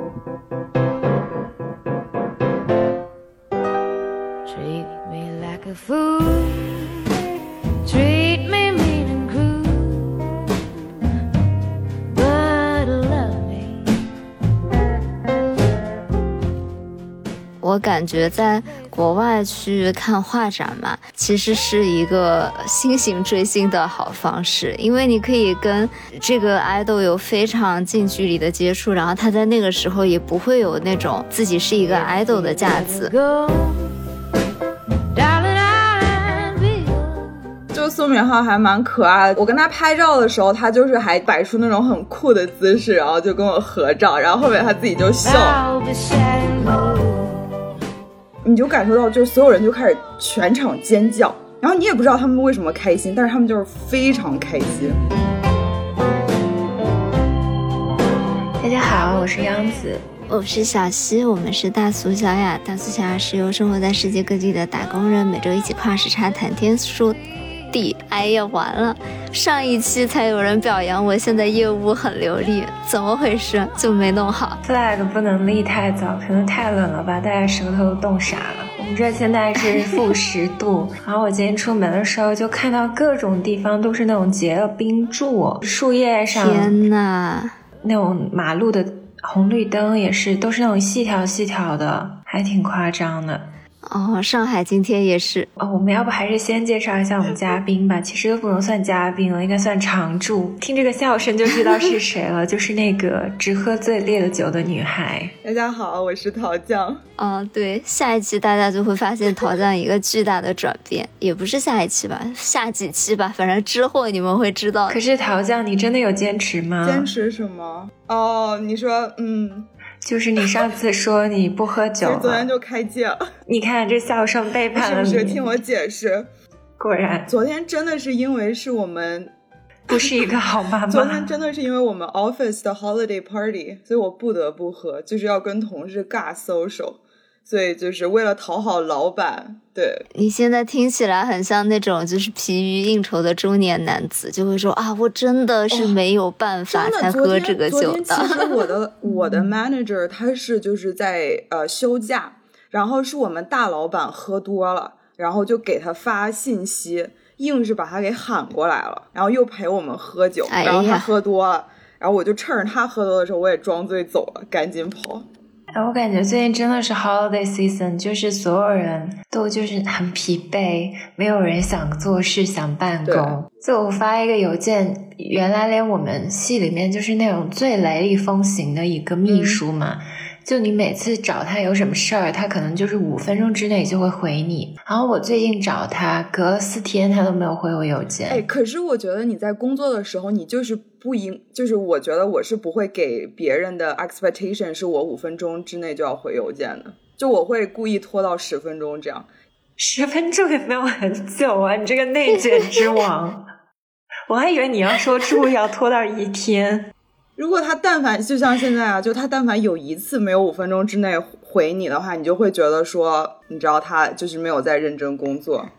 thank you 感觉在国外去看画展嘛，其实是一个新型追星的好方式，因为你可以跟这个 idol 有非常近距离的接触，然后他在那个时候也不会有那种自己是一个 idol 的架子。就宋敏浩还蛮可爱的，我跟他拍照的时候，他就是还摆出那种很酷的姿势，然后就跟我合照，然后后面他自己就笑，你就感受到就是所有人就开始全场尖叫，然后你也不知道他们为什么开心，但是他们就是非常开心。大家好，我是央子。我是小溪，我们是大俗小雅。大俗小雅是由生活在世界各地的打工人每周一起跨时差谈天说地。哎呀，完了，上一期才有人表扬我，现在业务很流利，怎么回事？就没弄好。flag 不能立太早，可能太冷了吧，大家舌头都冻傻了。我们这现在是负 十度，然后我今天出门的时候就看到各种地方都是那种结了冰柱，树叶上天呐！那种马路的红绿灯也是，都是那种细条细条的，还挺夸张的。哦，上海今天也是。哦，我们要不还是先介绍一下我们 嘉宾吧？其实都不能算嘉宾了，应该算常驻。听这个笑声就知道是 谁了，就是那个只喝最烈的酒的女孩。大家好，我是桃酱。嗯，对，下一期大家就会发现桃酱一个巨大的转变，也不是下一期吧，下几期吧，反正之后你们会知道。可是桃酱，你真的有坚持吗？坚持什么？哦，你说，嗯，就是你上次说你不喝酒昨天，就开戒了，你看这笑声背叛是不了你。是？听我解释，果然昨天真的是因为是我们，不是一个好妈妈昨天。真的是因为我们 office 的 holiday party，所以我不得不喝，就是要跟同事尬 social，所以就是为了讨好老板，对，你现在听起来很像那种就是疲于应酬的中年男子，就会说啊，我真的是没有办法，才喝这个酒的。其实我的 我的 manager 他是就是在呃休假，然后是我们大老板喝多了，然后就给他发信息，硬是把他给喊过来了，然后又陪我们喝酒，哎然后他喝多了，然后我就趁着他喝多的时候，我也装醉走了，赶紧跑。哎，我感觉最近真的是 holiday season，就是所有人都就是很疲惫，没有人想做事、想办公。就我发一个邮件，原来连我们系里面就是那种最雷厉风行的一个秘书嘛，就你每次找他有什么事儿，他可能就是五分钟之内就会回你。然后我最近找他，隔了四天他都没有回我邮件。哎，可是我觉得你在工作的时候，你就是不应，就是我觉得我是不会给别人的 expectation 是我五分钟之内就要回邮件的，就我会故意拖到十分钟这样。十分钟也没有很久啊，你这个内卷之王。我还以为你要说注意要拖到一天。如果他但凡就像现在啊，就他但凡有一次没有五分钟之内回你的话，你就会觉得说，你知道他就是没有在认真工作。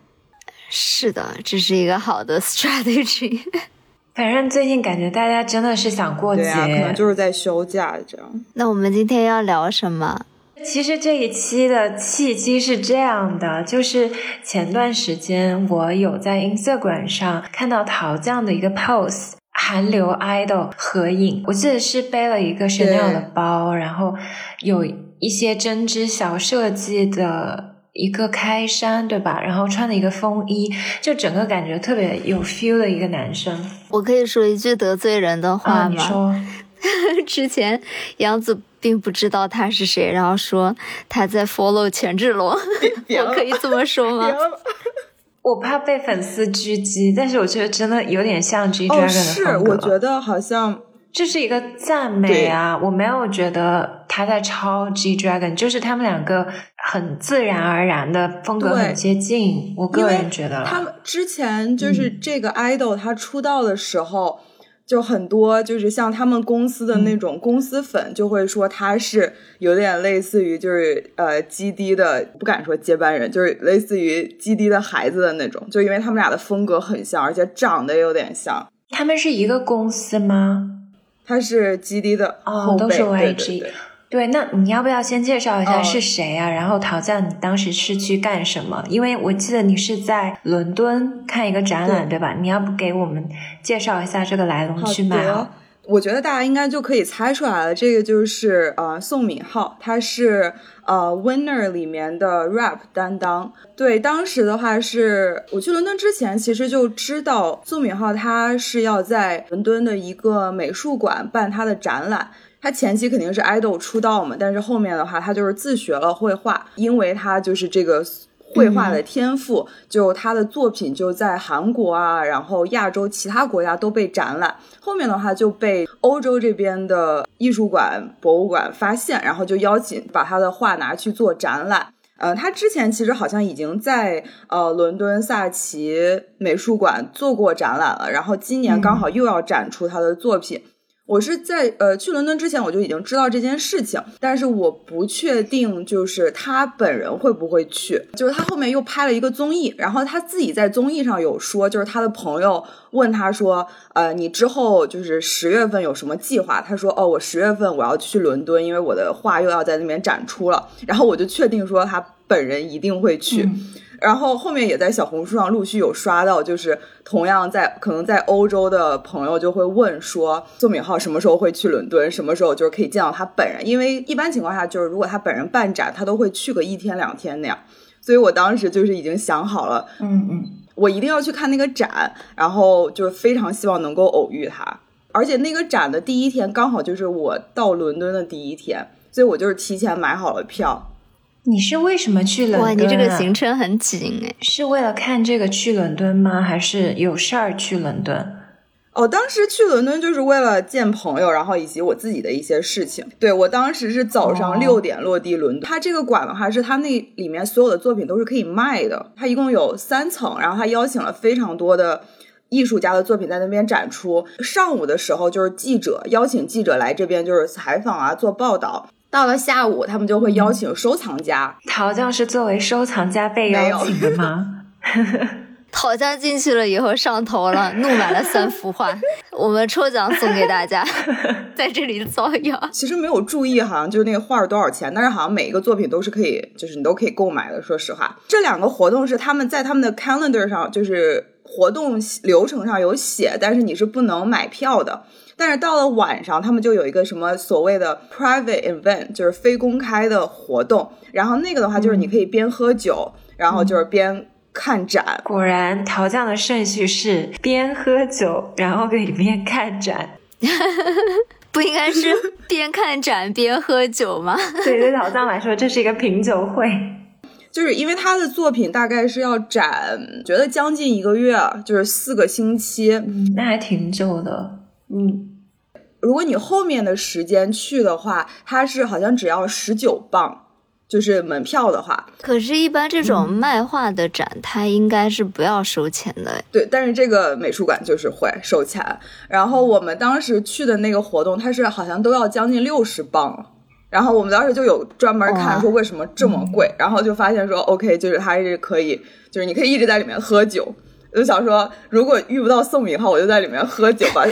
是的，这是一个好的 strategy。反正最近感觉大家真的是想过节，对啊，可能就是在休假这样。那我们今天要聊什么？其实这一期的契机是这样的，就是前段时间我有在 Instagram 上看到桃酱的一个 post，韩流 idol 合影，我记得是背了一个 Chanel 的包，然后有一些针织小设计的一个开衫，对吧？然后穿的一个风衣，就整个感觉特别有 feel 的一个男生。我可以说一句得罪人的话啊，你吗？说。之前杨子并不知道他是谁，然后说他在 follow 权志龙，我可以这么说吗？我怕被粉丝狙击，但是我觉得真的有点像 G 哦，Dragon 的是，风格。我觉得好像这是一个赞美啊，我没有觉得他在抄 G Dragon，就是他们两个很自然而然的风格很接近。我个人觉得，他们之前就是这个 idol 他出道的时候。就很多，就是像他们公司的那种公司粉，就会说他是有点类似于就是呃基迪的，不敢说接班人，就是类似于基迪的孩子的那种，就因为他们俩的风格很像，而且长得也有点像。他们是一个公司吗？他是基迪的，哦都是对对 YG 对对，那你要不要先介绍一下哦是谁啊？然后陶酱，你当时是去干什么？因为我记得你是在伦敦看一个展览，对吧？你要不给我们介绍一下这个来龙去脉好？我觉得大家应该就可以猜出来了，这个就是呃宋敏浩，他是呃 Winner 里面的 rap 担当。对，当时的话是我去伦敦之前，其实就知道宋敏浩他是要在伦敦的一个美术馆办他的展览。他前期肯定是 idol 出道嘛，但是后面的话他就是自学了绘画，因为他就是这个绘画的天赋，就他的作品就在韩国啊，然后亚洲其他国家都被展览。后面的话就被欧洲这边的艺术馆、博物馆发现，然后就邀请把他的画拿去做展览。呃，他之前其实好像已经在呃伦敦萨奇美术馆做过展览了，然后今年刚好又要展出他的作品。我是在呃去伦敦之前我就已经知道这件事情，但是我不确定就是他本人会不会去。就是他后面又拍了一个综艺，然后他自己在综艺上有说，就是他的朋友问他说，呃，你之后就是十月份有什么计划？他说，哦，我十月份我要去伦敦，因为我的画又要在那边展出了。然后我就确定说他本人一定会去。然后后面也在小红书上陆续有刷到，就是同样在可能在欧洲的朋友就会问说，宋敏浩什么时候会去伦敦，什么时候就是可以见到他本人？因为一般情况下就是如果他本人办展，他都会去个一天两天那样。所以我当时就是已经想好了，嗯嗯，我一定要去看那个展，然后就是非常希望能够偶遇他。而且那个展的第一天刚好就是我到伦敦的第一天，所以我就是提前买好了票。你是为什么去伦敦、哇，啊？你这个行程很紧哎。是为了看这个去伦敦吗？还是有事儿去伦敦？哦，当时去伦敦就是为了见朋友，然后以及我自己的一些事情。对我当时是早上哦六点落地伦敦。它这个馆的话，是它那里面所有的作品都是可以卖的。它一共有三层，然后它邀请了非常多的艺术家的作品在那边展出。上午的时候就是记者邀请记者来这边就是采访啊，做报道。到了下午，他们就会邀请收藏家。陶匠是作为收藏家被邀请的吗？陶匠进去了以后上头了，怒买了三幅画，我们抽奖送给大家，在这里造谣。其实没有注意，好像就是那个画儿多少钱，但是好像每一个作品都是可以，就是你都可以购买的。说实话，这两个活动是他们在他们的 calendar 上，就是活动流程上有写，但是你是不能买票的。但是到了晚上，他们就有一个什么所谓的 private event，就是非公开的活动。然后那个的话，就是你可以边喝酒，然后就是边看展。果然，陶匠的顺序是边喝酒，然后可以边看展。不应该是边看展边喝酒吗？对对陶匠来说，这是一个品酒会。就是因为他的作品大概是要展，觉得将近一个月，就是四个星期。嗯，那还挺久的。嗯，如果你后面的时间去的话，它是好像只要十九磅，就是门票的话，可是，一般这种卖画的展，它应该是不要收钱的。对。但是这个美术馆就是会收钱。然后我们当时去的那个活动，它是好像都要将近六十磅。然后我们当时就有专门看说为什么这么贵，然后就发现说 OK，就是它是可以，就是你可以一直在里面喝酒。我就想说，如果遇不到宋敏浩，我就在里面喝酒，吧 喝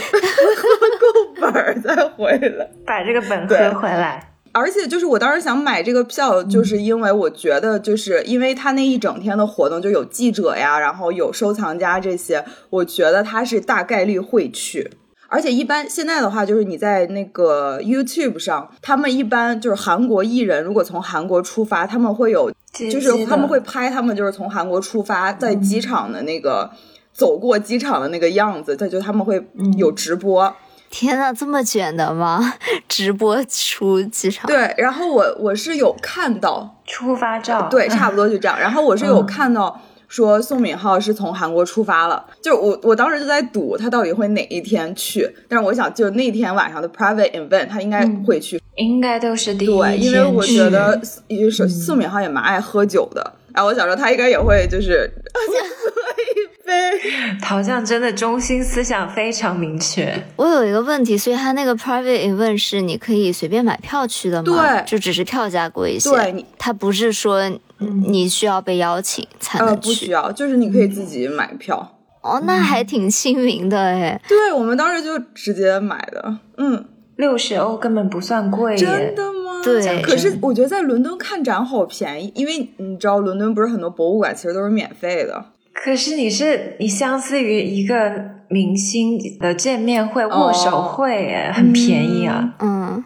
够本儿再回来。把这个本对喝回来。而且就是我当时想买这个票，就是因为我觉得，就是因为他那一整天的活动就有记者呀，然后有收藏家这些，我觉得他是大概率会去。而且一般现在的话，就是你在那个 YouTube 上，他们一般就是韩国艺人，如果从韩国出发，他们会有，就是他们会拍他们就是从韩国出发，在机场的那个、走过机场的那个样子，他就他们会有直播。天呐，这么卷的吗？直播出机场？对，然后我我是有看到，出发照，对，差不多就这样。然后我是有看到说宋敏浩是从韩国出发了，就我我当时就在赌他到底会哪一天去，但是我想就那天晚上的 private event 他应该会去，应该都是第一对，因为我觉得去因为是宋敏浩也蛮爱喝酒的，然后我想说他应该也会就是 喝一杯，陶酱真的中心思想非常明确。我有一个问题，所以他那个 private event 是你可以随便买票去的吗？对就只是票价贵一些。对，他不是说你需要被邀请才呃能去。不需要，就是你可以自己买票。哦，那还挺亲民的哎。对我们当时就直接买的，嗯，六十欧根本不算贵，真的吗？对可是我觉得在伦敦看展好便宜，因为你知道伦敦不是很多博物馆其实都是免费的。可是你是你相似于一个明星的见面会、握手会，很便宜啊。嗯，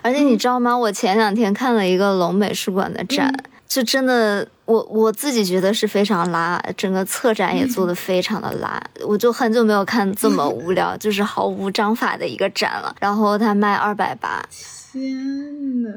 而且你知道吗？我前两天看了一个龙美术馆的展，就真的，我我自己觉得是非常拉，整个策展也做的非常的拉。我就很久没有看这么无聊，就是毫无章法的一个展了。然后它卖二百八，天呐，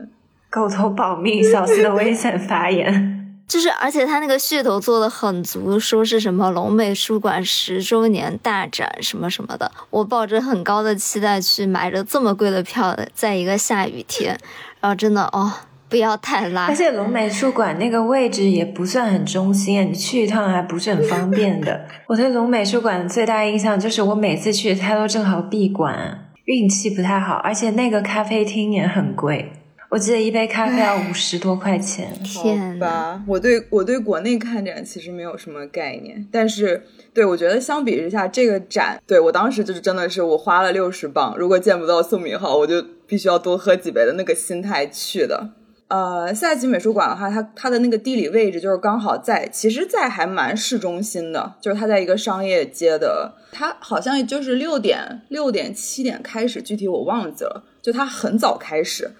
狗头保命，小司的危险发言。就是，而且他那个噱头做的很足，说是什么龙美术馆十周年大展什么什么的。我抱着很高的期待去买着这么贵的票，在一个下雨天，然后真的哦，不要太拉。而且龙美术馆那个位置也不算很中心，你去一趟还不是很方便的。我对龙美术馆的最大印象就是我每次去它都正好闭馆，运气不太好，而且那个咖啡厅也很贵。我记得一杯咖啡要五十多块钱。天吧，我对我对国内看展其实没有什么概念，但是对我觉得相比之下，这个展对我当时就是真的是我花了六十磅，如果见不到宋敏浩，我就必须要多喝几杯的那个心态去的。呃，赛奇美术馆的话，它它的那个地理位置就是刚好在，其实，在还蛮市中心的，就是它在一个商业街的，它好像就是六点六点七点开始，具体我忘记了，就它很早开始。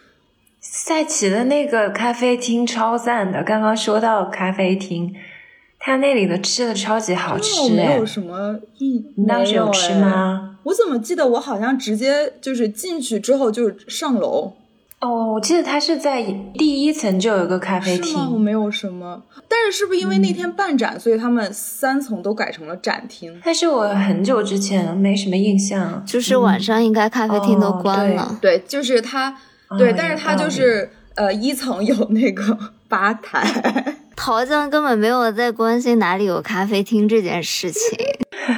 赛奇的那个咖啡厅超赞的，刚刚说到咖啡厅，他那里的吃的超级好吃哎，没有什么意，你当时有吃吗？我怎么记得我好像直接就是进去之后就上楼。哦，我记得他是在第一层就有一个咖啡厅。我没有什么，但是是不是因为那天办展，所以他们三层都改成了展厅？但是我很久之前没什么印象，就是晚上应该咖啡厅都关了。对，就是他。对，但是他就是呃，一层有那个 吧台。陶酱根本没有在关心哪里有咖啡厅这件事情，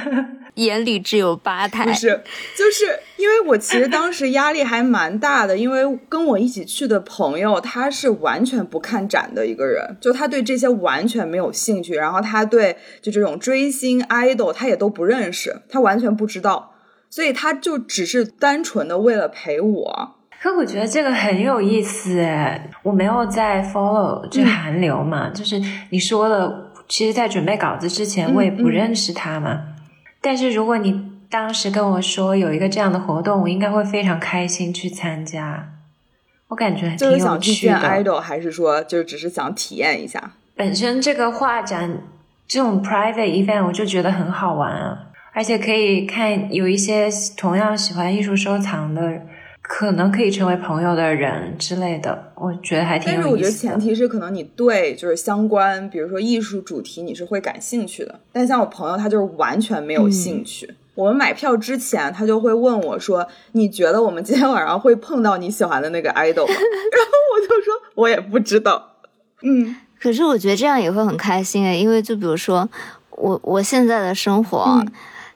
眼里只有吧台。不是，就是因为我其实当时压力还蛮大的，因为跟我一起去的朋友他是完全不看展的一个人，就他对这些完全没有兴趣，然后他对就这种追星 idol 他也都不认识，他完全不知道，所以他就只是单纯的为了陪我。可我觉得这个很有意思诶，我没有在 follow 这韩流嘛，就是你说了，其实，在准备稿子之前，我也不认识他嘛。但是如果你当时跟我说有一个这样的活动，我应该会非常开心去参加。我感觉挺有趣的。idol 还是说就只是想体验一下？本身这个画展这种 private event 我就觉得很好玩啊，而且可以看有一些同样喜欢艺术收藏的。可能可以成为朋友的人之类的，我觉得还挺有意思。但是我觉得前提是可能你对就是相关，比如说艺术主题你是会感兴趣的。但像我朋友他就是完全没有兴趣。我们买票之前他就会问我说：“你觉得我们今天晚上会碰到你喜欢的那个 idol 吗？” 然后我就说：“我也不知道。”嗯，可是我觉得这样也会很开心诶，因为就比如说我我现在的生活，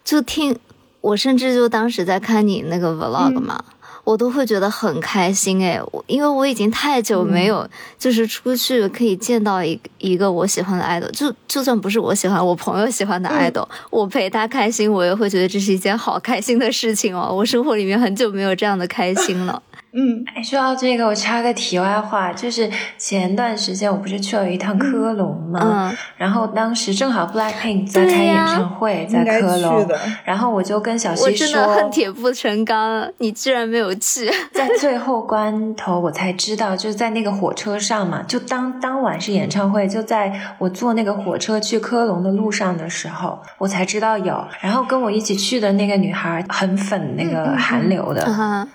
就听我甚至就当时在看你那个 vlog 嘛。我都会觉得很开心哎，因为我已经太久没有就是出去可以见到一一个我喜欢的 idol，就就算不是我喜欢，我朋友喜欢的 idol，我陪他开心，我也会觉得这是一件好开心的事情哦。我生活里面很久没有这样的开心了。嗯，哎，说到这个，我插个题外话，就是前段时间我不是去了一趟科隆吗？然后当时正好 Blackpink 在开演唱会，在科隆，然后我就跟小西说，我真的恨铁不成钢，你居然没有去。在最后关头，我才知道，就是在那个火车上嘛，就当当晚是演唱会，就在我坐那个火车去科隆的路上的时候，我才知道有。然后跟我一起去的那个女孩很粉那个韩流的，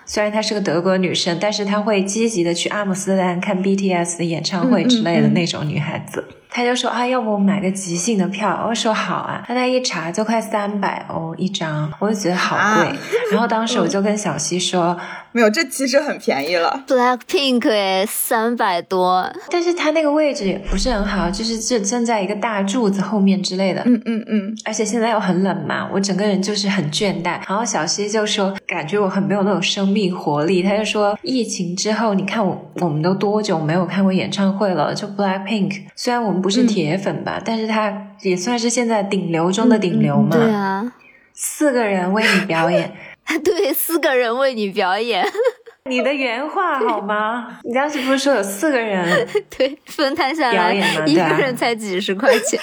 虽然她是个德国女。女生，但是她会积极的去阿姆斯特丹看 BTS 的演唱会之类的那种女孩子。她就说啊，要不我买个即兴的票？我说好啊。她那一查就快三百欧一张，我就觉得好贵。然后当时我就跟小西说，没有，这其实很便宜了。Black Pink 哎，三百多，但是它那个位置也不是很好，就是就站在一个大柱子后面之类的。嗯嗯嗯。而且现在又很冷嘛，我整个人就是很倦怠。然后小西就说，感觉我很没有那种生命活力。他就说，疫情之后，你看我我们都多久没有看过演唱会了？就 Black Pink，虽然我们。不是铁粉吧？但是他也算是现在顶流中的顶流嘛。对啊，四个人为你表演，对，四个人为你表演。你的原话 好吗？你当时不是说有四个人？对，分摊下来表演嘛一个人才几十块钱。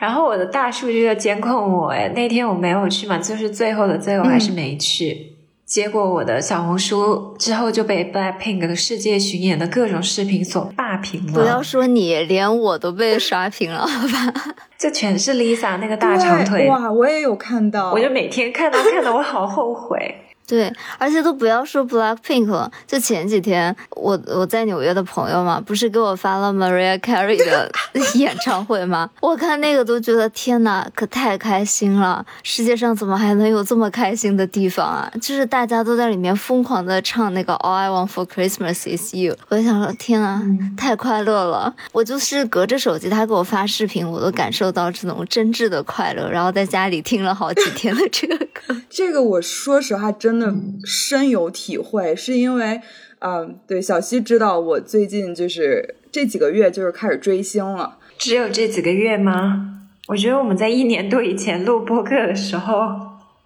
然后我的大数据就监控我，哎，那天我没有去嘛，就是最后的最后还是没去。结果我的小红书之后就被 Blackpink 的世界巡演的各种视频所霸屏了，不要说你，连我都被刷屏了，好吧？这全是 Lisa 那个大长腿，哇，我也有看到，我就每天看到看到我好后悔。对，而且都不要说 Blackpink 了，就前几天我我在纽约的朋友嘛，不是给我发了 Mariah Carey 的 演唱会吗？我看那个都觉得天呐，可太开心了！世界上怎么还能有这么开心的地方啊？就是大家都在里面疯狂的唱那个 All I Want for Christmas Is You，我就想说天啊，太快乐了！我就是隔着手机，他给我发视频，我都感受到这种真挚的快乐，然后在家里听了好几天的这个歌。这个我说实话真的深有体会，是因为，嗯，对，小溪知道我最近就是这几个月就是开始追星了，只有这几个月吗？我觉得我们在一年多以前录播客的时候，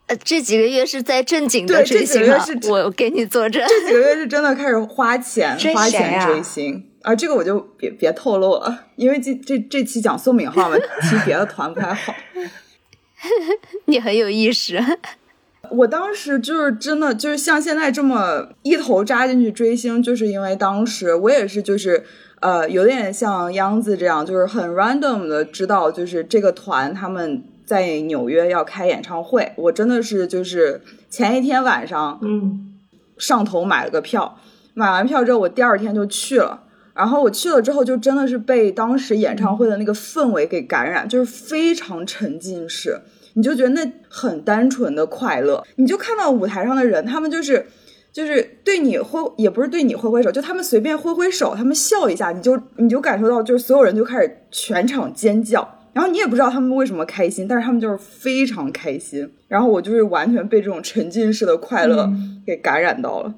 呃，这几个月是在正经的对这几追星啊个月是，我给你作证。这几个月是真的开始花钱追花钱追星啊，这个我就别别透露了，因为这这这期讲宋敏浩嘛，提别的团不太好。你很有意识，我当时就是真的就是像现在这么一头扎进去追星，就是因为当时我也是就是呃有点像央子这样，就是很 random 的知道就是这个团他们在纽约要开演唱会，我真的是就是前一天晚上嗯，上头买了个票，买完票之后我第二天就去了。然后我去了之后，就真的是被当时演唱会的那个氛围给感染，就是非常沉浸式，你就觉得那很单纯的快乐。你就看到舞台上的人，他们就是就是对你挥，也不是对你挥挥手，就他们随便挥挥手，他们笑一下，你就你就感受到，就是所有人就开始全场尖叫。然后你也不知道他们为什么开心，但是他们就是非常开心。然后我就是完全被这种沉浸式的快乐给感染到了。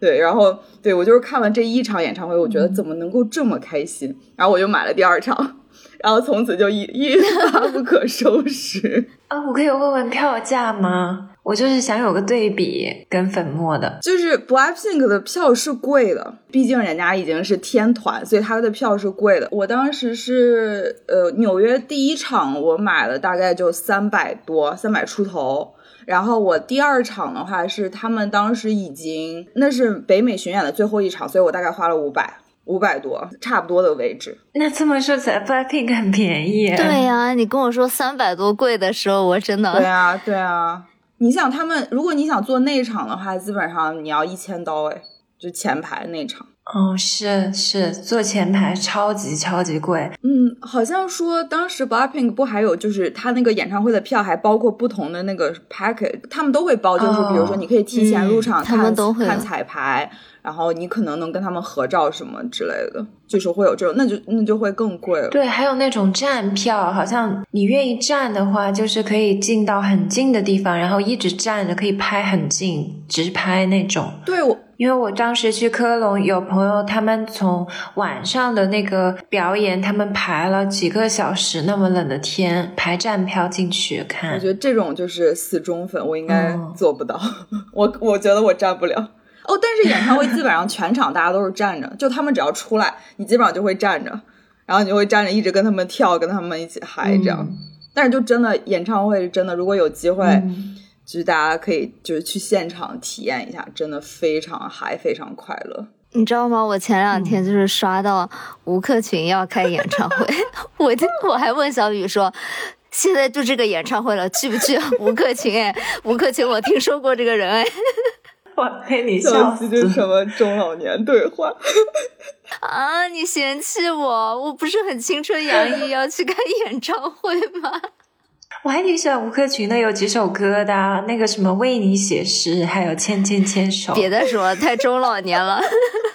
对，然后对我就是看了这一场演唱会，我觉得怎么能够这么开心，然后我就买了第二场，然后从此就一一发不可收拾。啊，我可以问问票价吗？我就是想有个对比跟粉末的。就是 BLACKPINK 的票是贵的，毕竟人家已经是天团，所以他的票是贵的。我当时是呃纽约第一场我买了大概就三百多，三百出头。然后我第二场的话是他们当时已经那是北美巡演的最后一场，所以我大概花了五百五百多，差不多的位置。那这么说起来，Blackpink 很便宜。对呀、你跟我说三百多贵的时候，我真的对啊，对啊。你想他们，如果你想做内场的话，基本上你要一千刀哎，就前排那场。哦，是是，坐前排超级超级贵。嗯，好像说当时 BLACKPINK 不还有就是他那个演唱会的票还包括不同的那个 package，他们都会包，就是比如说你可以提前入场他们都会看彩排，然后你可能能跟他们合照什么之类的，就是会有这种，那就那就会更贵了。对，还有那种站票，好像你愿意站的话，就是可以进到很近的地方，然后一直站着，可以拍很近，直拍那种。对我因为我当时去科隆，有朋友他们从晚上的那个表演，他们排了几个小时，那么冷的天，排站票进去看我觉。得这种就是死忠粉，我应该哦做不到，我我觉得我站不了。哦，但是演唱会基本上全场大家都是站着，就他们只要出来，你基本上就会站着，然后你就会站着一直跟他们跳，跟他们一起嗨这样。但是就真的演唱会，真的如果有机会，嗯就是大家可以就是去现场体验一下，真的非常嗨，非常快乐。你知道吗？我前两天就是刷到吴克群要开演唱会，我就我还问小雨说。现在就这个演唱会了，去不去？吴克群哎，吴克群，我听说过这个人哎。我被你笑。这是什么中老年对话？啊，你嫌弃我？我不是很青春洋溢要去看演唱会吗？我还挺喜欢吴克群的，有几首歌的啊，那个什么为你写诗，还有牵牵牵手。别再说了，太中老年了。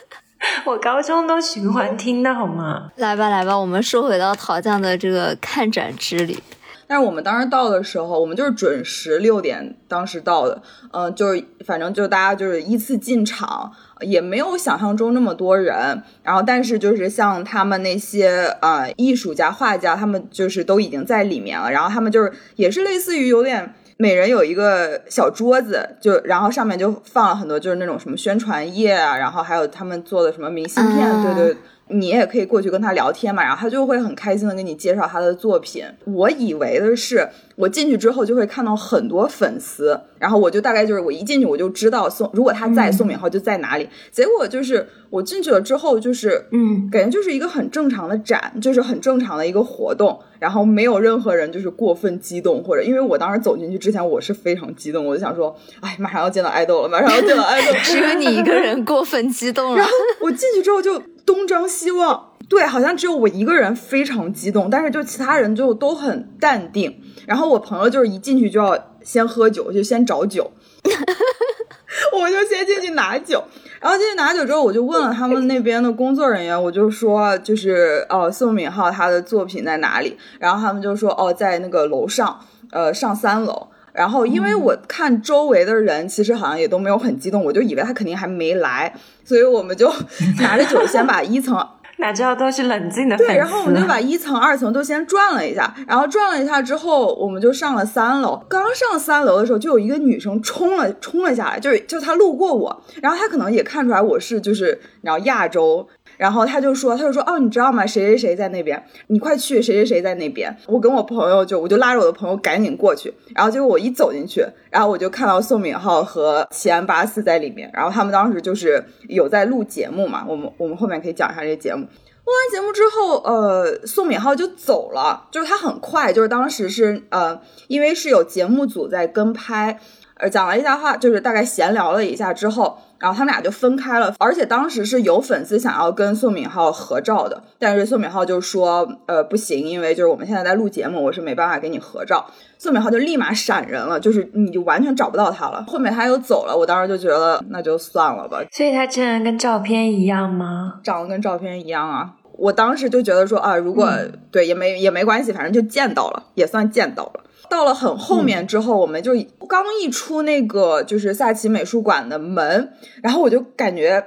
我高中都循环听的好吗？来吧，来吧，我们说回到陶匠的这个看展之旅。但是我们当时到的时候，我们就是准时六点当时到的，嗯、就是反正就大家就是依次进场，也没有想象中那么多人。然后，但是就是像他们那些呃艺术家、画家，他们就是都已经在里面了。然后他们就是也是类似于有点每人有一个小桌子，就然后上面就放了很多就是那种什么宣传页啊，然后还有他们做的什么明信片，啊对对。你也可以过去跟他聊天嘛，然后他就会很开心的跟你介绍他的作品。我以为的是，我进去之后就会看到很多粉丝，然后我就大概就是我一进去我就知道宋，如果他在，嗯宋敏浩就在哪里。结果就是我进去了之后，就是嗯，感觉就是一个很正常的展，就是很正常的一个活动，然后没有任何人就是过分激动，或者因为我当时走进去之前我是非常激动，我就想说，哎，马上要见到爱豆了，马上要见到爱豆，只有你一个人过分激动了 然后。我进去之后就东张西望，对，好像只有我一个人非常激动，但是就其他人就都很淡定。然后我朋友就是一进去就要先喝酒，就先找酒，我就先进去拿酒。然后进去拿酒之后，我就问了他们那边的工作人员，我就说就是哦，宋敏浩他的作品在哪里？然后他们就说哦，在那个楼上，呃，上三楼。然后因为我看周围的人其实好像也都没有很激动，我就以为他肯定还没来，所以我们就 拿着酒先把一层 哪知道都是冷静的粉丝。对，然后我们就 把一层、二层都先转了一下，然后转了一下之后，我们就上了三楼。刚上三楼的时候，就有一个女生冲了冲了下来，就是就她路过我，然后她可能也看出来我是就是然后亚洲。然后他就说，他就说，哦，你知道吗？谁谁谁在那边，你快去，谁谁谁在那边。我跟我朋友就，我就拉着我的朋友赶紧过去。然后结果我一走进去，然后我就看到宋敏浩和齐安巴斯在里面。然后他们当时就是有在录节目嘛，我们我们后面可以讲一下这个节目。录完节目之后，呃，宋敏浩就走了，就是他很快，就是当时是呃，因为是有节目组在跟拍，呃，讲了一下话，就是大概闲聊了一下之后，然后他们俩就分开了。而且当时是有粉丝想要跟宋敏浩合照的，但是宋敏浩就说，呃，不行，因为就是我们现在在录节目，我是没办法给你合照。宋敏浩就立马闪人了，就是你就完全找不到他了。后面他又走了，我当时就觉得那就算了吧，所以他真人跟照片一样吗？长得跟照片一样啊。我当时就觉得说啊，如果、对也没也没关系，反正就见到了，也算见到了。到了很后面之后，我们就刚一出那个就是萨奇美术馆的门，然后我就感觉。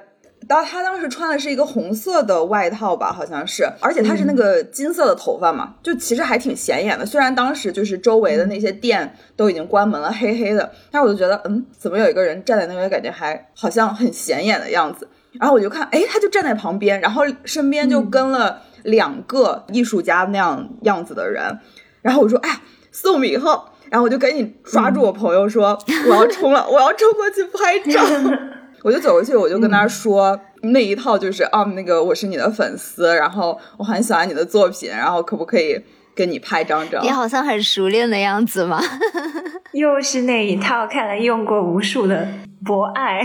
到他当时穿的是一个红色的外套吧，好像是，而且他是那个金色的头发嘛，就其实还挺显眼的。虽然当时就是周围的那些店都已经关门了，黑黑的，但是我就觉得，嗯，怎么有一个人站在那边，感觉还好像很显眼的样子。然后我就看，哎，他就站在旁边，然后身边就跟了两个艺术家那样样子的人。然后我说，哎，宋敏浩。然后我就赶紧抓住我朋友说，我要冲了，我要冲过去拍照。我就走过去，我就跟他说、那一套就是啊，那个我是你的粉丝，然后我很喜欢你的作品，然后可不可以跟你拍张照？你好像很熟练的样子嘛。又是那一套，看来用过无数的博爱。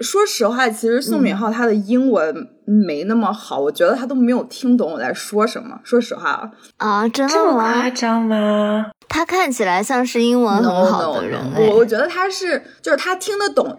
说实话，其实宋敏浩他的英文没那么好，我觉得他都没有听懂我在说什么。说实话啊，这么的吗夸？张吗？他看起来像是英文很好的人我我觉得他是就是他听得懂，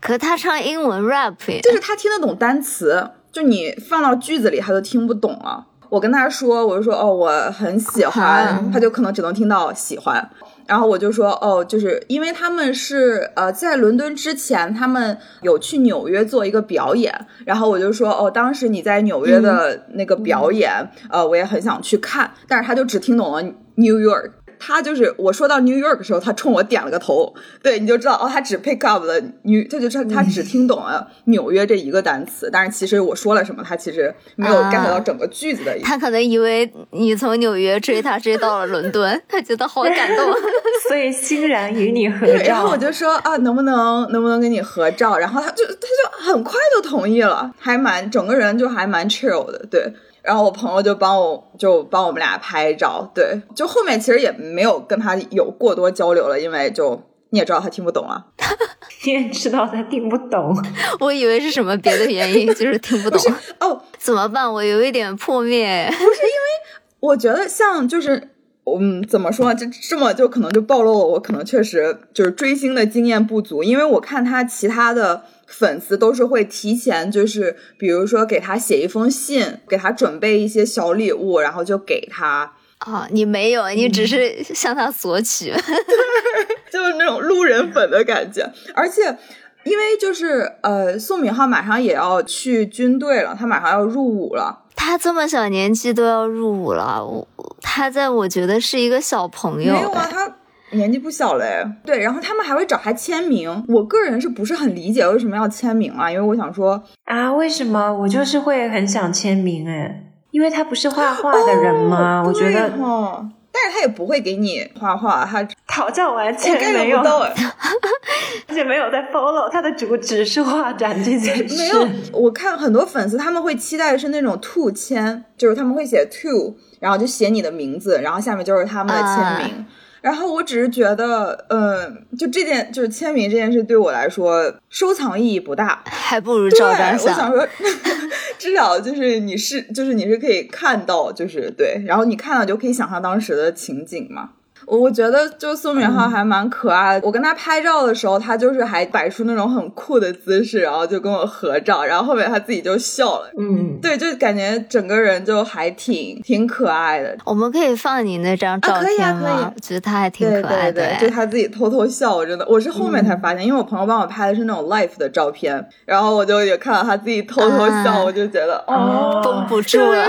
可他唱英文 rap 就是他听得懂单词，就你放到句子里他都听不懂了。我跟他说，我就说哦，我很喜欢，啊他就可能只能听到喜欢。然后我就说哦，就是因为他们是呃在伦敦之前，他们有去纽约做一个表演，然后我就说哦，当时你在纽约的那个表演，呃，我也很想去看，但是他就只听懂了 New York。他就是我说到 New York 的时候，他冲我点了个头，对，你就知道哦，他只 pick up 了 New，他就他他只听懂了纽约这一个单词，但是其实我说了什么，他其实没有啊 get 到整个句子的意思。他可能以为你从纽约追他追到了伦敦，他觉得好感动。所以欣然与你合对，照。然后我就说啊，能不能能不能跟你合照？然后他就他就很快就同意了，还蛮整个人就还蛮 chill 的，对。然后我朋友就帮我就帮我们俩拍照，对。就后面其实也没有跟他有过多交流了，因为就你也知道他听不懂啊。你也知道他听不懂，我以为是什么别的原因，就是听不懂。哦，怎么办？我有一点破灭。不是因为我觉得像就是。嗯，怎么说呢？这这么就可能就暴露了我可能确实就是追星的经验不足，因为我看他其他的粉丝都是会提前就是比如说给他写一封信，给他准备一些小礼物，然后就给他，哦，你没有，你只是向他索取。就是那种路人粉的感觉。而且因为就是呃，宋敏浩马上也要去军队了，他马上要入伍了。他这么小年纪都要入伍了，我他在我觉得是一个小朋友。没有啊，他年纪不小嘞。对，然后他们还会找他签名。我个人是不是很理解为什么要签名啊？因为我想说啊，为什么我就是会很想签名哎？因为他不是画画的人吗？我觉得哦，但是他也不会给你画画，他讨教完全没有，而且没有在 follow 他的主旨是画展这件事。没有，我看很多粉丝他们会期待的是那种 to 签，就是他们会写 to，然后就写你的名字，然后下面就是他们的签名。然后我只是觉得，嗯，就这件就是签名这件事对我来说收藏意义不大，还不如照张相。我想说，至少就是你是就是你是可以看到，就是对，然后你看到就可以想象当时的情景嘛。我觉得就宋敏浩还蛮可爱的。我跟他拍照的时候，他就是还摆出那种很酷的姿势，然后就跟我合照。然后后面他自己就笑了。嗯，对，就感觉整个人就还挺挺可爱的。我们可以放你那张照片吗？觉得他还挺可爱的。就他自己偷偷笑，我真的，我是后面才发现，因为我朋友帮我拍的是那种 life 的照片，然后我就也看到他自己偷偷笑，我就觉得哦，绷不住了。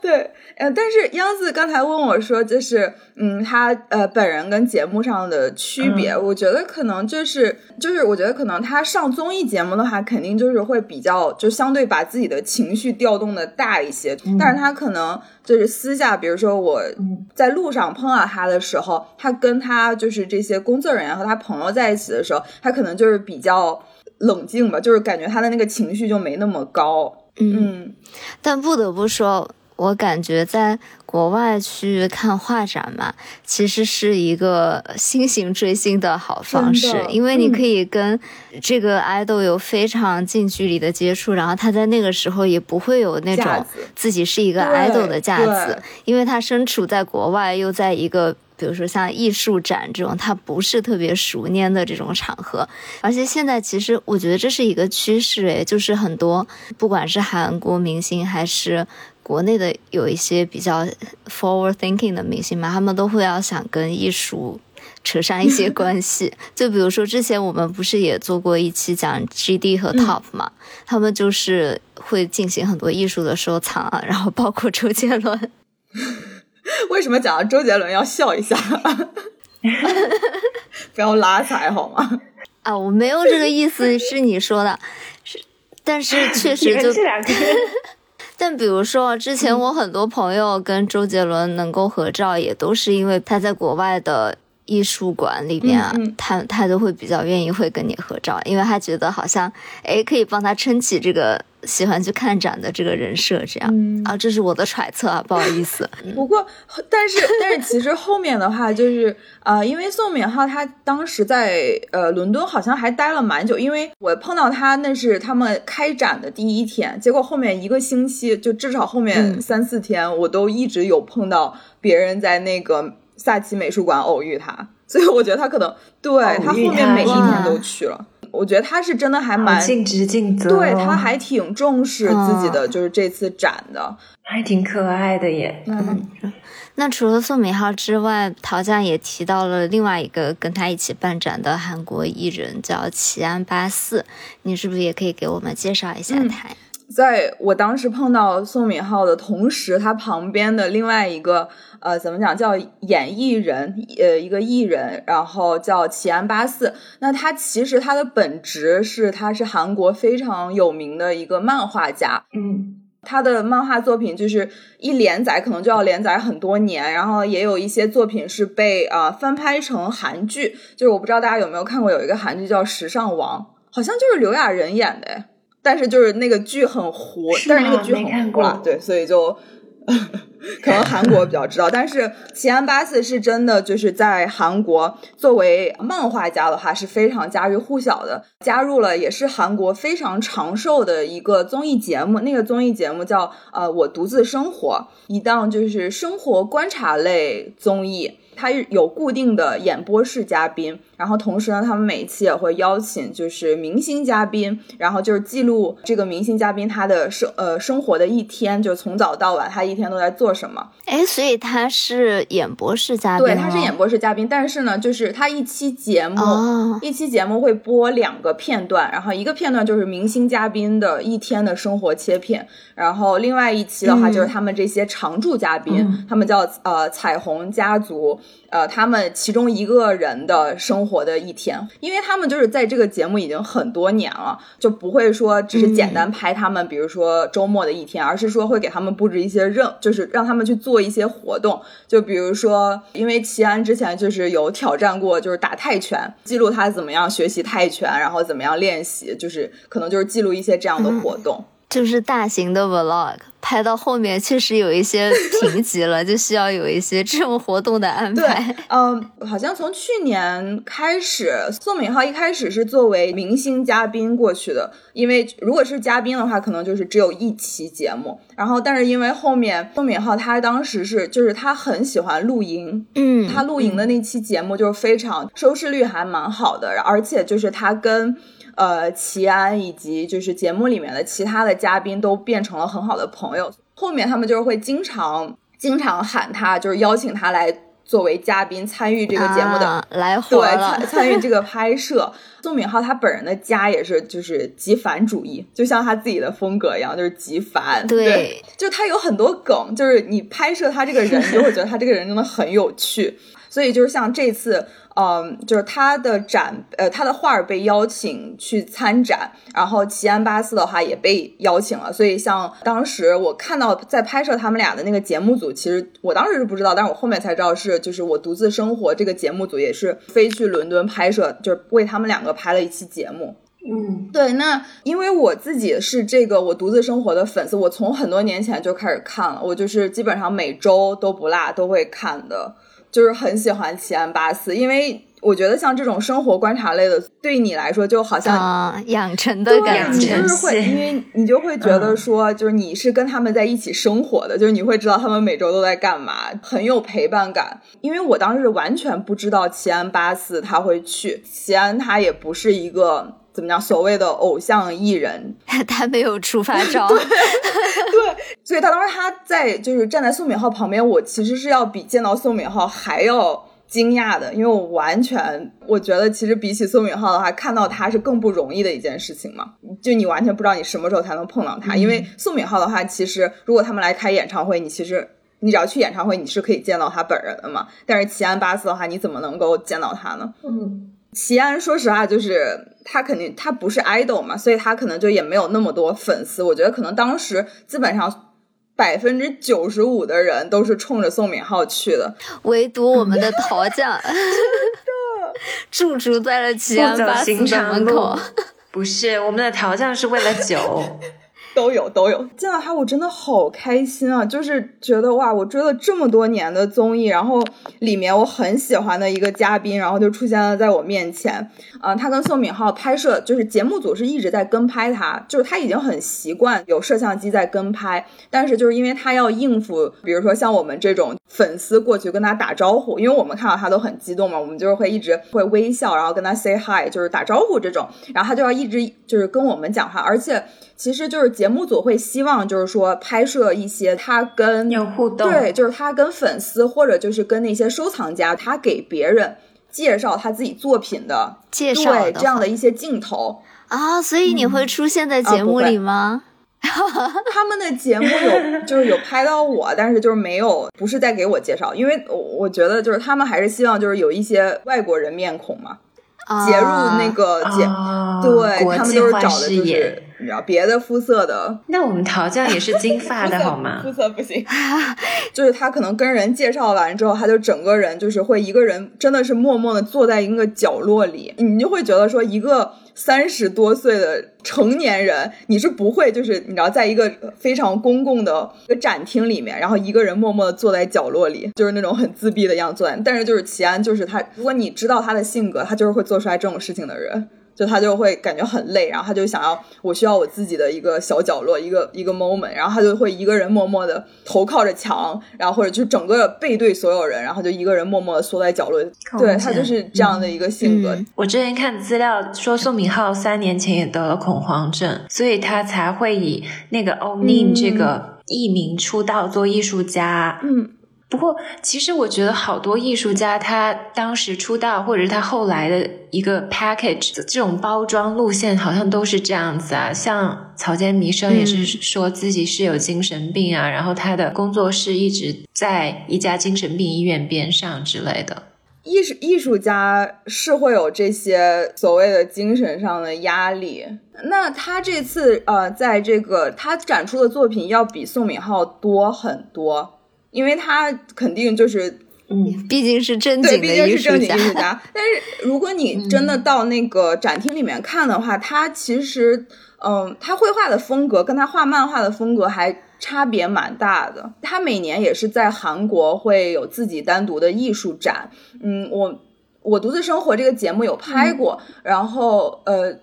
对。呃，但是央子刚才问我说，就是嗯，他呃本人跟节目上的区别，我觉得可能就是就是，我觉得可能他上综艺节目的话，肯定就是会比较就相对把自己的情绪调动的大一些，但是他可能就是私下，比如说我在路上碰到他的时候，他跟他就是这些工作人员和他朋友在一起的时候，他可能就是比较冷静吧，就是感觉他的那个情绪就没那么高，嗯，但不得不说。我感觉在国外去看画展嘛，其实是一个新型追星的好方式，因为你可以跟这个 idol 有非常近距离的接触，然后他在那个时候也不会有那种自己是一个 idol 的架子，因为他身处在国外，又在一个比如说像艺术展这种他不是特别熟稔的这种场合，而且现在其实我觉得这是一个趋势，诶，就是很多不管是韩国明星还是。国内的有一些比较 forward thinking 的明星嘛，他们都会要想跟艺术扯上一些关系。就比如说之前我们不是也做过一期讲 GD 和 Top 嘛，他们就是会进行很多艺术的收藏啊，然后包括周杰伦。为什么讲到周杰伦要笑一下？不要拉踩好吗？啊，我没有这个意思，是你说的，是，但是确实就。但比如说，之前我很多朋友跟周杰伦能够合照，也都是因为他在国外的艺术馆里面啊，他他都会比较愿意会跟你合照，因为他觉得好像哎可以帮他撑起这个。喜欢去看展的这个人设，这样啊，这是我的揣测啊，不好意思。不过，但 是但是，其实后面的话就是啊，因为宋敏浩他当时在呃伦敦好像还待了蛮久，因为我碰到他那是他们开展的第一天，结果后面一个星期就至少后面三四天，我都一直有碰到别人在那个萨奇美术馆偶遇他，所以我觉得他可能对他后面每一天都去了。我觉得他是真的还蛮尽职尽责，对他还挺重视自己的，就是这次展的，还挺可爱的耶。嗯，那除了宋敏浩之外，陶匠也提到了另外一个跟他一起办展的韩国艺人，叫齐安八四。你是不是也可以给我们介绍一下他？在我当时碰到宋敏浩的同时，他旁边的另外一个呃，怎么讲叫演艺人，呃，一个艺人，然后叫齐安八四。那他其实他的本职是，他是韩国非常有名的一个漫画家。嗯，他的漫画作品就是一连载可能就要连载很多年，然后也有一些作品是被啊翻拍成韩剧。就是我不知道大家有没有看过，有一个韩剧叫《时尚王》，好像就是刘亚仁演的。但是就是那个剧很糊，但是那个剧很糊，对，所以就可能韩国比较知道。但是齐安八四是真的就是在韩国作为漫画家的话是非常家喻户晓的，加入了也是韩国非常长寿的一个综艺节目，那个综艺节目叫呃我独自生活，一档就是生活观察类综艺。它有固定的演播室嘉宾，然后同时呢，他们每一期也会邀请就是明星嘉宾，然后就是记录这个明星嘉宾他的生呃生活的一天，就从早到晚他一天都在做什么。哎，所以他是演播室嘉宾，对，他是演播室嘉宾，但是呢，就是他一期节目，一期节目会播两个片段，然后一个片段就是明星嘉宾的一天的生活切片，然后另外一期的话就是他们这些常驻嘉宾，他们叫呃彩虹家族。呃，他们其中一个人的生活的一天，因为他们就是在这个节目已经很多年了，就不会说只是简单拍他们，比如说周末的一天，而是说会给他们布置一些任，就是让他们去做一些活动，就比如说，因为齐安之前就是有挑战过，就是打泰拳，记录他怎么样学习泰拳，然后怎么样练习，就是可能就是记录一些这样的活动。就是大型的 vlog 拍到后面确实有一些贫瘠了，就需要有一些这种活动的安排。嗯，好像从去年开始，宋敏浩一开始是作为明星嘉宾过去的，因为如果是嘉宾的话，可能就是只有一期节目。然后，但是因为后面宋敏浩他当时是就是他很喜欢露营，嗯，他露营的那期节目就是非常收视率还蛮好的，而且就是他跟。呃，齐安以及就是节目里面的其他的嘉宾都变成了很好的朋友。后面他们就是会经常经常喊他，就是邀请他来作为嘉宾参与这个节目的来对参参与这个拍摄。宋敏浩他本人的家也是就是极繁主义，就像他自己的风格一样，就是极繁。对，就他有很多梗，就是你拍摄他这个人，你就会觉得他这个人真的很有趣。所以就是像这次。嗯，就是他的展，呃，他的画儿被邀请去参展，然后齐安巴斯的话也被邀请了。所以像当时我看到在拍摄他们俩的那个节目组，其实我当时是不知道，但是我后面才知道是，就是我独自生活这个节目组也是飞去伦敦拍摄，就是为他们两个拍了一期节目。嗯，对，那因为我自己是这个我独自生活的粉丝，我从很多年前就开始看了，我就是基本上每周都不落都会看的。就是很喜欢奇安巴斯，因为我觉得像这种生活观察类的，对你来说就好像养成的感觉，就是会，因为你就会觉得说，就是你是跟他们在一起生活的，就是你会知道他们每周都在干嘛，很有陪伴感。因为我当时完全不知道奇安巴斯他会去，奇安他也不是一个。怎么讲？所谓的偶像艺人，他没有出发照，对，所以他当时他在就是站在宋敏浩旁边，我其实是要比见到宋敏浩还要惊讶的，因为我完全我觉得其实比起宋敏浩的话，看到他是更不容易的一件事情嘛。就你完全不知道你什么时候才能碰到他，因为宋敏浩的话，其实如果他们来开演唱会，你其实你只要去演唱会，你是可以见到他本人的嘛。但是齐安巴斯的话，你怎么能够见到他呢？嗯。齐安，说实话，就是他肯定他不是 idol 嘛，所以他可能就也没有那么多粉丝。我觉得可能当时基本上百分之九十五的人都是冲着宋敏浩去的，唯独我们的陶匠，驻足在了齐安的门口。不是，我们的陶匠是为了酒。都有都有，见到他我真的好开心啊！就是觉得哇，我追了这么多年的综艺，然后里面我很喜欢的一个嘉宾，然后就出现了在我面前。嗯，他跟宋敏浩拍摄，就是节目组是一直在跟拍他，就是他已经很习惯有摄像机在跟拍，但是就是因为他要应付，比如说像我们这种粉丝过去跟他打招呼，因为我们看到他都很激动嘛，我们就是会一直会微笑，然后跟他 say hi，就是打招呼这种，然后他就要一直就是跟我们讲话，而且。其实就是节目组会希望，就是说拍摄一些他跟有互动，对，就是他跟粉丝或者就是跟那些收藏家，他给别人介绍他自己作品的介绍对这样的一些镜头啊。所以你会出现在节目里吗？他们的节目有就是有拍到我，但是就是没有不是在给我介绍，因为我我觉得就是他们还是希望就是有一些外国人面孔嘛。截入那个节，对他们都是找的就是你知道别的肤色的。那我们陶酱也是金发的好吗？肤色不行，就是他可能跟人介绍完之后，他就整个人就是会一个人真的是默默的坐在一个角落里，你就会觉得说一个。三十多岁的成年人，你是不会就是你知道，在一个非常公共的一个展厅里面，然后一个人默默的坐在角落里，就是那种很自闭的样子坐。但是就是齐安，就是他，如果你知道他的性格，他就是会做出来这种事情的人。就他就会感觉很累，然后他就想要我需要我自己的一个小角落，一个一个 moment，然后他就会一个人默默的头靠着墙，然后或者就整个背对所有人，然后就一个人默默的缩在角落。对他就是这样的一个性格。我之前看资料说宋明浩三年前也得了恐慌症，所以他才会以那个 o n i n 这个艺名出道做艺术家。嗯。不过，其实我觉得好多艺术家，他当时出道，或者是他后来的一个 package 这种包装路线，好像都是这样子啊。像草间弥生也是说自己是有精神病啊，然后他的工作室一直在一家精神病医院边上之类的。艺术艺术家是会有这些所谓的精神上的压力。那他这次呃，在这个他展出的作品要比宋敏浩多很多。因为他肯定就是，嗯，毕竟是正经的艺术家。但是如果你真的到那个展厅里面看的话，他其实，嗯，他绘画的风格跟他画漫画的风格还差别蛮大的。他每年也是在韩国会有自己单独的艺术展。嗯，我我独自生活这个节目有拍过，然后呃，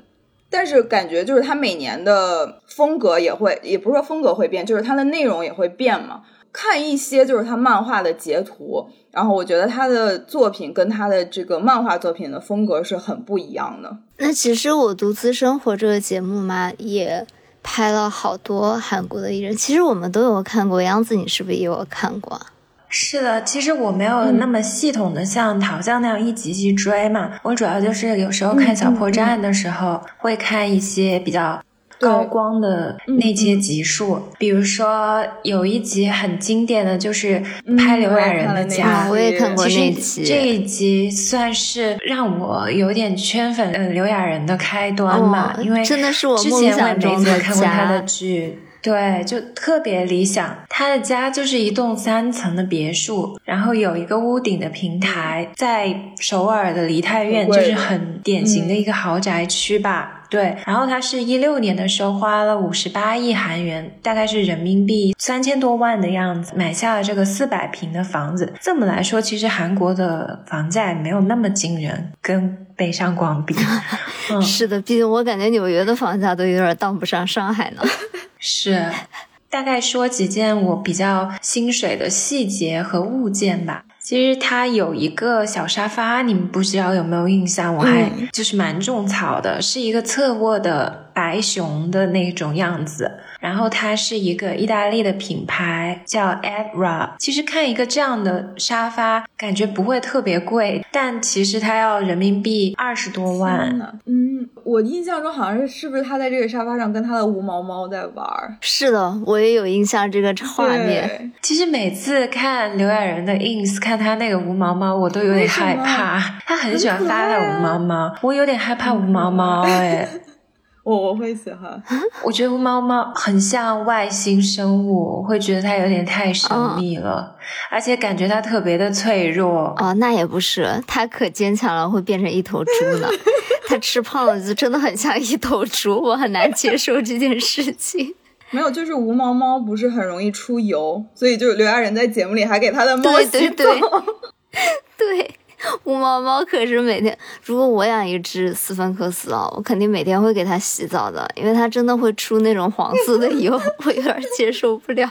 但是感觉就是他每年的风格也会，也不是说风格会变，就是他的内容也会变嘛。看一些就是他漫画的截图，然后我觉得他的作品跟他的这个漫画作品的风格是很不一样的。那其实我独自生活这个节目嘛，也拍了好多韩国的艺人，其实我们都有看过。杨子，你是不是也有看过？是的，其实我没有那么系统的像陶酱那样一集集追嘛，我主要就是有时候看小破站的时候会看一些比较。高光的那些集数，比如说有一集很经典的就是拍刘亚仁的家，我也看过那集。这一集算是让我有点圈粉呃刘亚仁的开端吧，因为真的是我梦想中的剧。对，就特别理想。他的家就是一栋三层的别墅，然后有一个屋顶的平台，在首尔的梨泰院，就是很典型的一个豪宅区吧。对，然后他是一六年的时候花了五十八亿韩元，大概是人民币三千多万的样子，买下了这个四百平的房子。这么来说，其实韩国的房价没有那么惊人，跟北上广比。嗯 是的，毕竟我感觉纽约的房价都有点当不上上海呢。是，大概说几件我比较心水的细节和物件吧。其实它有一个小沙发，你们不知道有没有印象？我还就是蛮种草的，是一个侧卧的白熊的那种样子。然后它是一个意大利的品牌，叫 Adra。其实看一个这样的沙发，感觉不会特别贵，但其实它要人民币二十多万。嗯，我印象中好像是是不是他在这个沙发上跟他的无毛猫在玩？是的，我也有印象这个画面。其实每次看刘亚仁的 ins，看他那个无毛猫，我都有点害怕。他很喜欢发的无毛猫，我有点害怕无毛猫 哎。我我会喜欢，我觉得猫猫很像外星生物，我会觉得它有点太神秘了，而且感觉它特别的脆弱。哦，那也不是，它可坚强了，会变成一头猪呢。它吃胖了就真的很像一头猪，我很难接受这件事情。没有，就是无毛猫不是很容易出油，所以就刘亚仁在节目里还给他的猫洗澡。对。无 毛猫可是每天，如果我养一只斯芬克斯啊，我肯定每天会给它洗澡的，因为它真的会出那种黄色的油，我有点接受不了。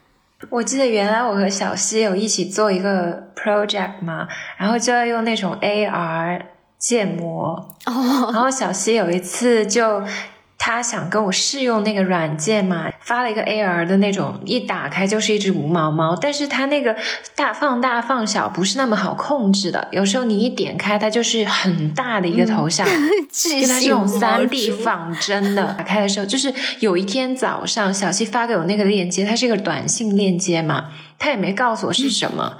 我记得原来我和小西有一起做一个 project 嘛，然后就要用那种 AR 建模，然后小西有一次就。他想跟我试用那个软件嘛，发了一个 AR 的那种，一打开就是一只无毛猫，但是它那个大放大放小不是那么好控制的，有时候你一点开它就是很大的一个头像，跟它是用三 D 仿真的，打开的时候就是有一天早上小七发给我那个链接，它是一个短信链接嘛，他也没告诉我是什么。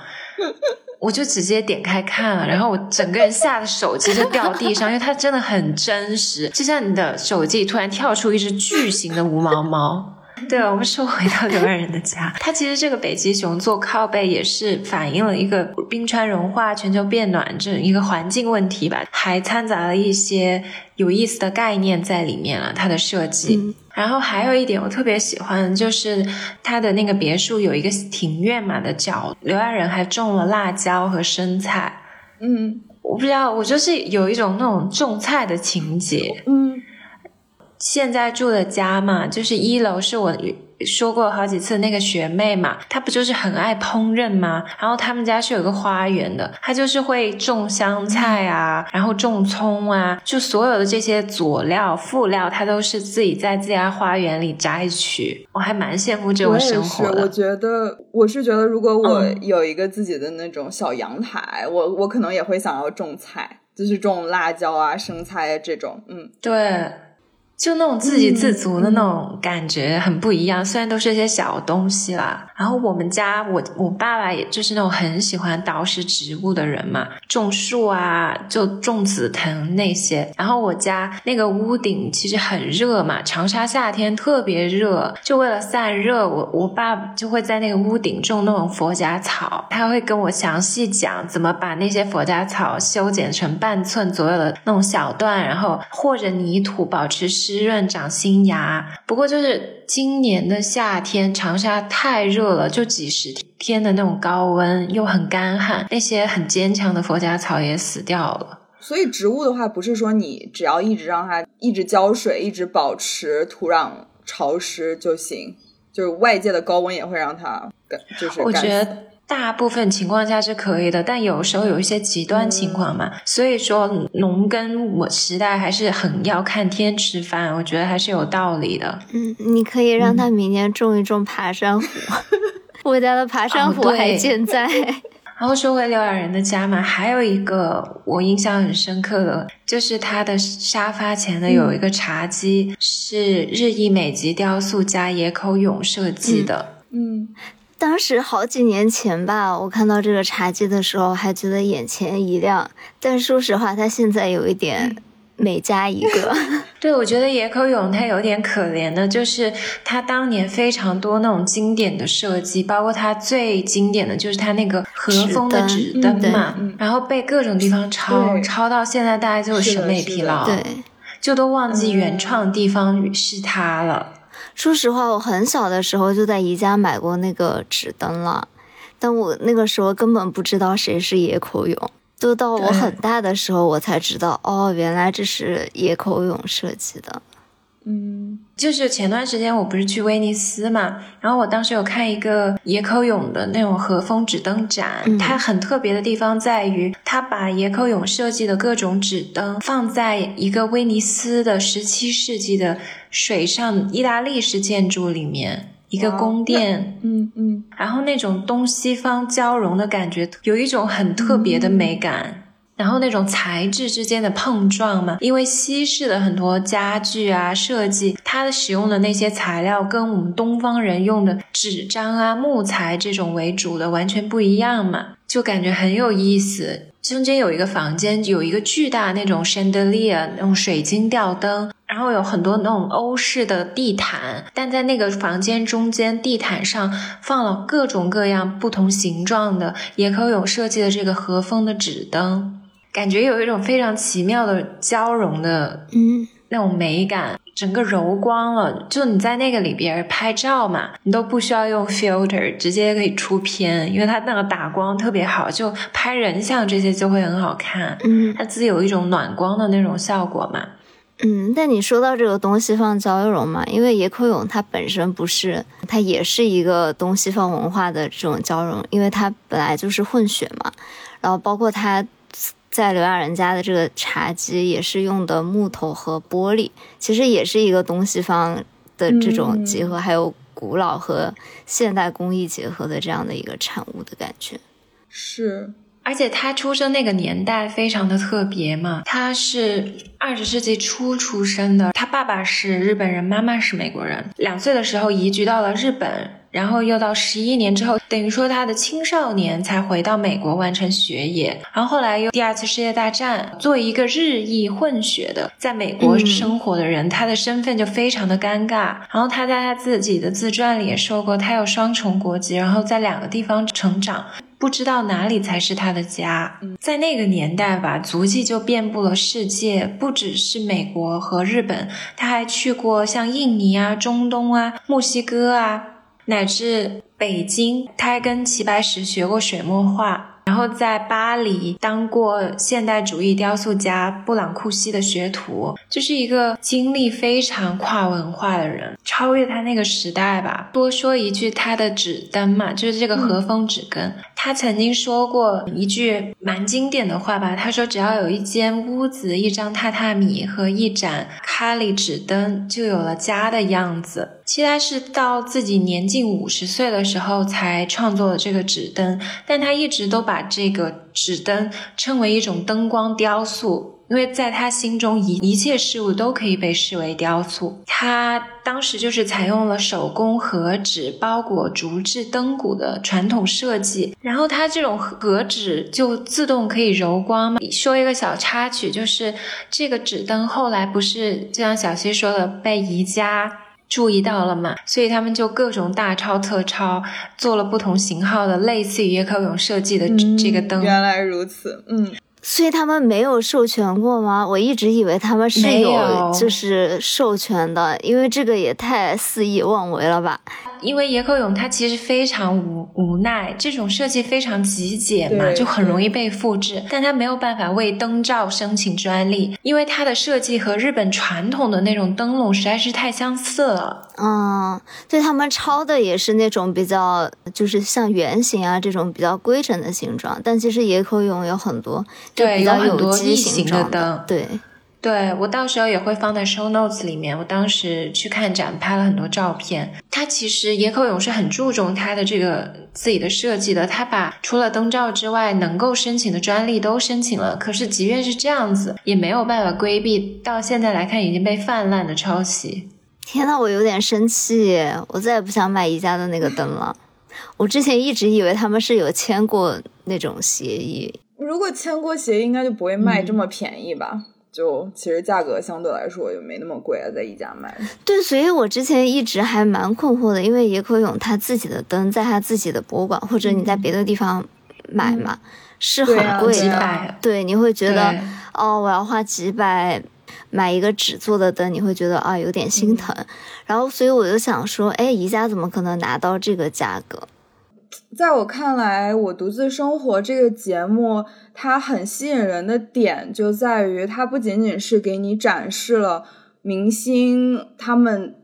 我就直接点开看了，然后我整个人吓得手机就掉地上，因为它真的很真实，就像你的手机突然跳出一只巨型的无毛猫。对了，我们说回到刘亚人的家，它其实这个北极熊做靠背也是反映了一个冰川融化、全球变暖这一个环境问题吧，还掺杂了一些有意思的概念在里面了。它的设计，然后还有一点我特别喜欢，就是他的那个别墅有一个庭院嘛的角，刘爱仁还种了辣椒和生菜。嗯，我不知道，我就是有一种那种种菜的情节。嗯。现在住的家嘛，就是一楼是我。说过好几次那个学妹嘛，她不就是很爱烹饪吗？然后他们家是有个花园的，她就是会种香菜啊，然后种葱啊，就所有的这些佐料辅料，她都是自己在自家花园里摘取。我还蛮羡慕这种生活的。我觉得，我是觉得，如果我有一个自己的那种小阳台，我我可能也会想要种菜，就是种辣椒啊、生菜啊这种。嗯，对。就那种自给自足的那种感觉很不一样，虽然都是一些小东西啦。然后我们家我我爸爸也就是那种很喜欢捯饬植物的人嘛，种树啊，就种紫藤那些。然后我家那个屋顶其实很热嘛，长沙夏天特别热，就为了散热，我我爸就会在那个屋顶种那种佛甲草，他会跟我详细讲怎么把那些佛甲草修剪成半寸左右的那种小段，然后和着泥土保持湿。滋润长新芽，不过就是今年的夏天，长沙太热了，就几十天的那种高温，又很干旱，那些很坚强的佛甲草也死掉了。所以植物的话，不是说你只要一直让它一直浇水，一直保持土壤潮湿就行，就是外界的高温也会让它干，就是我觉得。大部分情况下是可以的，但有时候有一些极端情况嘛，所以说农耕我时代还是很要看天吃饭，我觉得还是有道理的。嗯，你可以让他明年种一种爬山虎，我家的爬山虎还健在。然后说回刘亚仁的家嘛，还有一个我印象很深刻的，就是他的沙发前的有一个茶几，是日裔美籍雕塑家野口勇设计的。嗯。当时好几年前吧，我看到这个茶几的时候，还觉得眼前一亮。但说实话，它现在有一点每家一个。对，我觉得野口勇他有点可怜的，就是他当年非常多那种经典的设计，包括他最经典的就是他那个和风的纸灯嘛，然后被各种地方抄，抄到现在大家就是审美疲劳，对，就都忘记原创地方是他了。说实话，我很小的时候就在宜家买过那个纸灯了，但我那个时候根本不知道谁是野口勇，都到我很大的时候我才知道，哦，原来这是野口勇设计的。嗯，就是前段时间我不是去威尼斯嘛，然后我当时有看一个野口勇的那种和风纸灯展，它很特别的地方在于，它把野口勇设计的各种纸灯放在一个威尼斯的十七世纪的水上意大利式建筑里面，一个宫殿，嗯嗯，然后那种东西方交融的感觉，有一种很特别的美感。然后那种材质之间的碰撞嘛，因为西式的很多家具啊设计，它的使用的那些材料跟我们东方人用的纸张啊木材这种为主的完全不一样嘛，就感觉很有意思。中间有一个房间，有一个巨大那种 chandelier 那种水晶吊灯，然后有很多那种欧式的地毯，但在那个房间中间地毯上放了各种各样不同形状的野口勇设计的这个和风的纸灯。感觉有一种非常奇妙的交融的，嗯，那种美感，整个柔光了。就你在那个里边拍照嘛，你都不需要用 filter，直接可以出片，因为它那个打光特别好，就拍人像这些就会很好看。嗯，它自己有一种暖光的那种效果嘛。嗯，但你说到这个东西方交融嘛，因为野口勇它本身不是，它也是一个东西方文化的这种交融，因为它本来就是混血嘛，然后包括它。在刘亚仁家的这个茶几也是用的木头和玻璃，其实也是一个东西方的这种结合，还有古老和现代工艺结合的这样的一个产物的感觉。是，而且他出生那个年代非常的特别嘛，他是二十世纪初出生的，他爸爸是日本人，妈妈是美国人，两岁的时候移居到了日本。然后又到十一年之后，等于说他的青少年才回到美国完成学业。然后后来又第二次世界大战，作为一个日裔混血的在美国生活的人，他的身份就非常的尴尬。然后他在他自己的自传里也说过，他有双重国籍，然后在两个地方成长，不知道哪里才是他的家。在那个年代吧，足迹就遍布了世界，不只是美国和日本，他还去过像印尼啊、中东啊、墨西哥啊。乃至北京，他还跟齐白石学过水墨画。然后在巴黎当过现代主义雕塑家布朗库西的学徒，就是一个经历非常跨文化的人，超越他那个时代吧。多说一句，他的纸灯嘛，就是这个和风纸根。他曾经说过一句蛮经典的话吧，他说：“只要有一间屋子、一张榻榻米和一盏咖喱纸灯，就有了家的样子。”其实他是到自己年近五十岁的时候才创作了这个纸灯，但他一直都把这个纸灯称为一种灯光雕塑，因为在他心中一一切事物都可以被视为雕塑。他当时就是采用了手工和纸包裹竹制灯骨的传统设计，然后他这种和纸就自动可以柔光嘛。说一个小插曲，就是这个纸灯后来不是就像小溪说的被宜家。注意到了嘛？所以他们就各种大抄特抄，做了不同型号的类似于叶克勇设计的这个灯。原来如此，嗯。所以他们没有授权过吗？我一直以为他们是有，就是授权的，因为这个也太肆意妄为了吧。因为野口勇他其实非常无无奈，这种设计非常极简嘛，就很容易被复制。但他没有办法为灯罩申请专利，因为他的设计和日本传统的那种灯笼实在是太相似了。嗯，对他们抄的也是那种比较，就是像圆形啊这种比较规整的形状。但其实野口勇有很多，对，有很多异形的灯，对。对我到时候也会放在 show notes 里面。我当时去看展，拍了很多照片。他其实野口勇是很注重他的这个自己的设计的。他把除了灯罩之外能够申请的专利都申请了。可是即便是这样子，也没有办法规避到现在来看已经被泛滥的抄袭。天呐，我有点生气！我再也不想买宜家的那个灯了。我之前一直以为他们是有签过那种协议。如果签过协议，应该就不会卖这么便宜吧？就其实价格相对来说也没那么贵啊，在宜家买。对，所以我之前一直还蛮困惑的，因为野口勇他自己的灯在他自己的博物馆或者你在别的地方买嘛，是很贵的。对，你会觉得哦，我要花几百买一个纸做的灯，你会觉得啊有点心疼。然后，所以我就想说，哎，宜家怎么可能拿到这个价格？在我看来，我独自生活这个节目，它很吸引人的点就在于，它不仅仅是给你展示了明星他们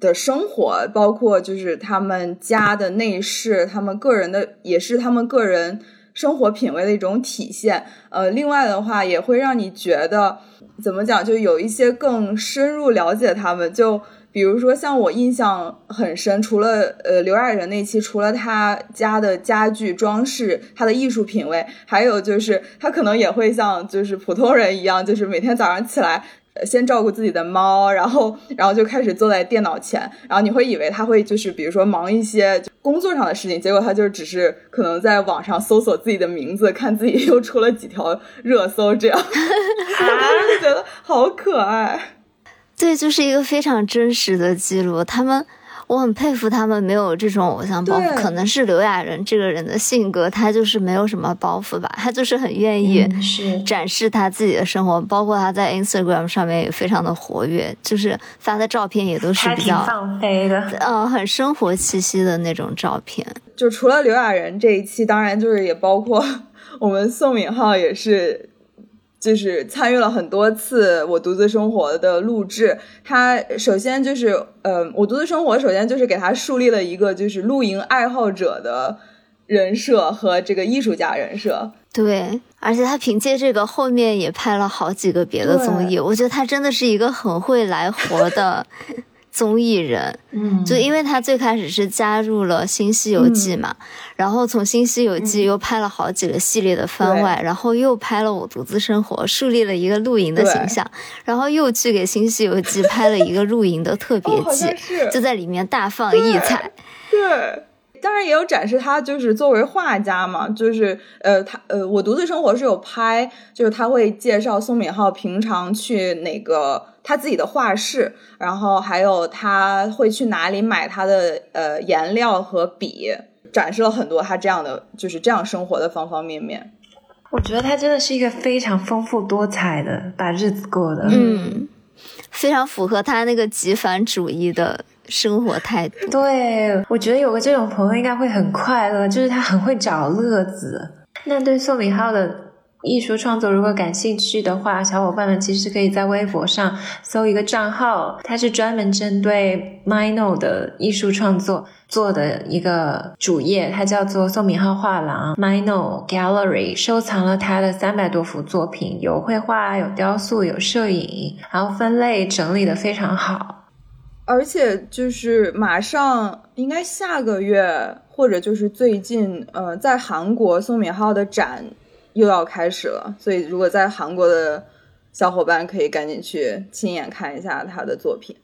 的生活，包括就是他们家的内饰，他们个人的也是他们个人生活品味的一种体现。呃，另外的话，也会让你觉得怎么讲，就有一些更深入了解他们就。比如说，像我印象很深，除了呃刘亚仁那期，除了他家的家具装饰，他的艺术品味，还有就是他可能也会像就是普通人一样，就是每天早上起来，先照顾自己的猫，然后然后就开始坐在电脑前，然后你会以为他会就是比如说忙一些工作上的事情，结果他就只是可能在网上搜索自己的名字，看自己又出了几条热搜，这样，我当时觉得好可爱。对，就是一个非常真实的记录。他们，我很佩服他们没有这种偶像包袱。可能是刘亚仁这个人的性格，他就是没有什么包袱吧。他就是很愿意展示他自己的生活，包括他在 Instagram 上面也非常的活跃，就是发的照片也都是比较放飞的，呃，很生活气息的那种照片。就除了刘亚仁这一期，当然就是也包括我们宋敏浩也是。就是参与了很多次我独自生活的录制，他首先就是，嗯，我独自生活首先就是给他树立了一个就是露营爱好者的人设和这个艺术家人设。对，而且他凭借这个后面也拍了好几个别的综艺，我觉得他真的是一个很会来活的。综艺人，嗯，就因为他最开始是加入了《新西游记》嘛，然后从《新西游记》又拍了好几个系列的番外，然后又拍了《我独自生活》，树立了一个露营的形象，然后又去给《新西游记》拍了一个露营的特别季，就在里面大放异彩。对，当然也有展示他就是作为画家嘛，就是呃，他呃，《我独自生活》是有拍，就是他会介绍宋敏浩平常去哪个。他自己的画室，然后还有他会去哪里买他的呃颜料和笔，展示了很多他这样的就是这样生活的方方面面。我觉得他真的是一个非常丰富多彩的把日子过的，嗯，非常符合他那个极繁主义的生活态度。对，我觉得有个这种朋友应该会很快乐，就是他很会找乐子。那对宋敏浩的艺术创作如果感兴趣的话，小伙伴们其实可以在微博上搜一个账号，它是专门针对 Mino 的艺术创作做的一个主页，它叫做宋敏浩画廊 Mino Gallery，收藏了他的三百多幅作品，有绘画、有雕塑、有摄影，然后分类整理的非常好。而且就是马上应该下个月或者就是最近，呃，在韩国宋敏浩的展。又要开始了，所以如果在韩国的小伙伴可以赶紧去亲眼看一下他的作品。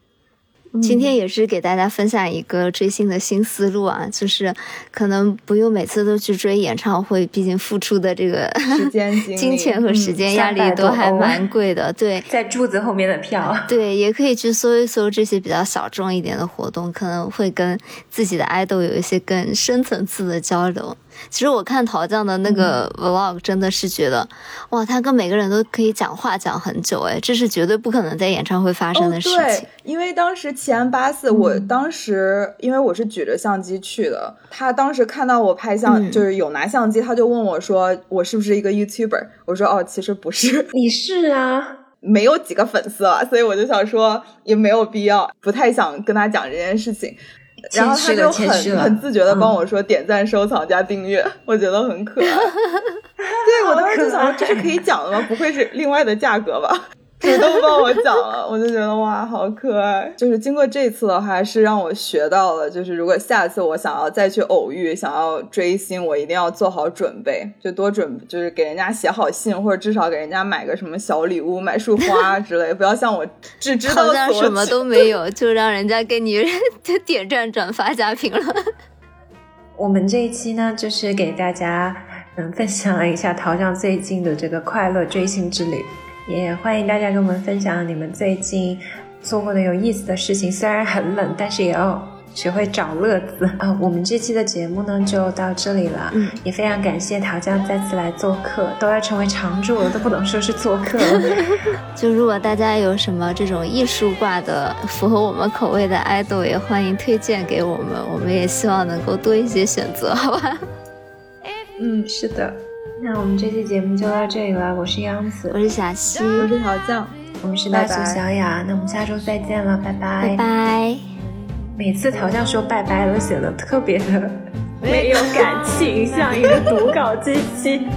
今天也是给大家分享一个追星的新思路啊，就是可能不用每次都去追演唱会，毕竟付出的这个时间、金钱和时间压力都还蛮贵的。对，在柱子后面的票，对，也可以去搜一搜这些比较小众一点的活动，可能会跟自己的爱豆有一些更深层次的交流。其实我看陶酱的那个 vlog，真的是觉得，哇，他跟每个人都可以讲话讲很久，哎，这是绝对不可能在演唱会发生的事情。对，因为当时奇安八四，我当时因为我是举着相机去的，他当时看到我拍相，就是有拿相机，他就问我说，我是不是一个 YouTuber？我说，哦，其实不是。你是啊，没有几个粉丝了，所以我就想说，也没有必要，不太想跟他讲这件事情。然后他就很很自觉的帮我说点赞、收藏加订阅，我觉得很可爱。对我当时就想说，这是可以讲的吗？不会是另外的价格吧？主动帮我讲了，我就觉得哇，好可爱。就是经过这次的话，是让我学到了，就是如果下次我想要再去偶遇、想要追星，我一定要做好准备，就多准，就是给人家写好信，或者至少给人家买个什么小礼物，买束花之类，不要像我只知道什么都没有，就让人家给你点赞、转发、加评论。我们这一期呢，就是给大家嗯分享了一下陶酱最近的这个快乐追星之旅。也欢迎大家跟我们分享你们最近做过的有意思的事情，虽然很冷，但是也要学会找乐子啊！我们这期的节目呢就到这里了，嗯，也非常感谢桃酱再次来做客，都要成为常驻了，都不能说是做客了。就如果大家有什么这种艺术挂的符合我们口味的爱豆，也欢迎推荐给我们，我们也希望能够多一些选择，好吧？嗯，是的。那我们这期节目就到这里了，我是杨子，我是小西，我是桃酱，我们是大苏小雅，那我们下周再见了，拜拜拜拜。每次陶酱说拜拜都显得特别的没有感情，像一个读稿机器。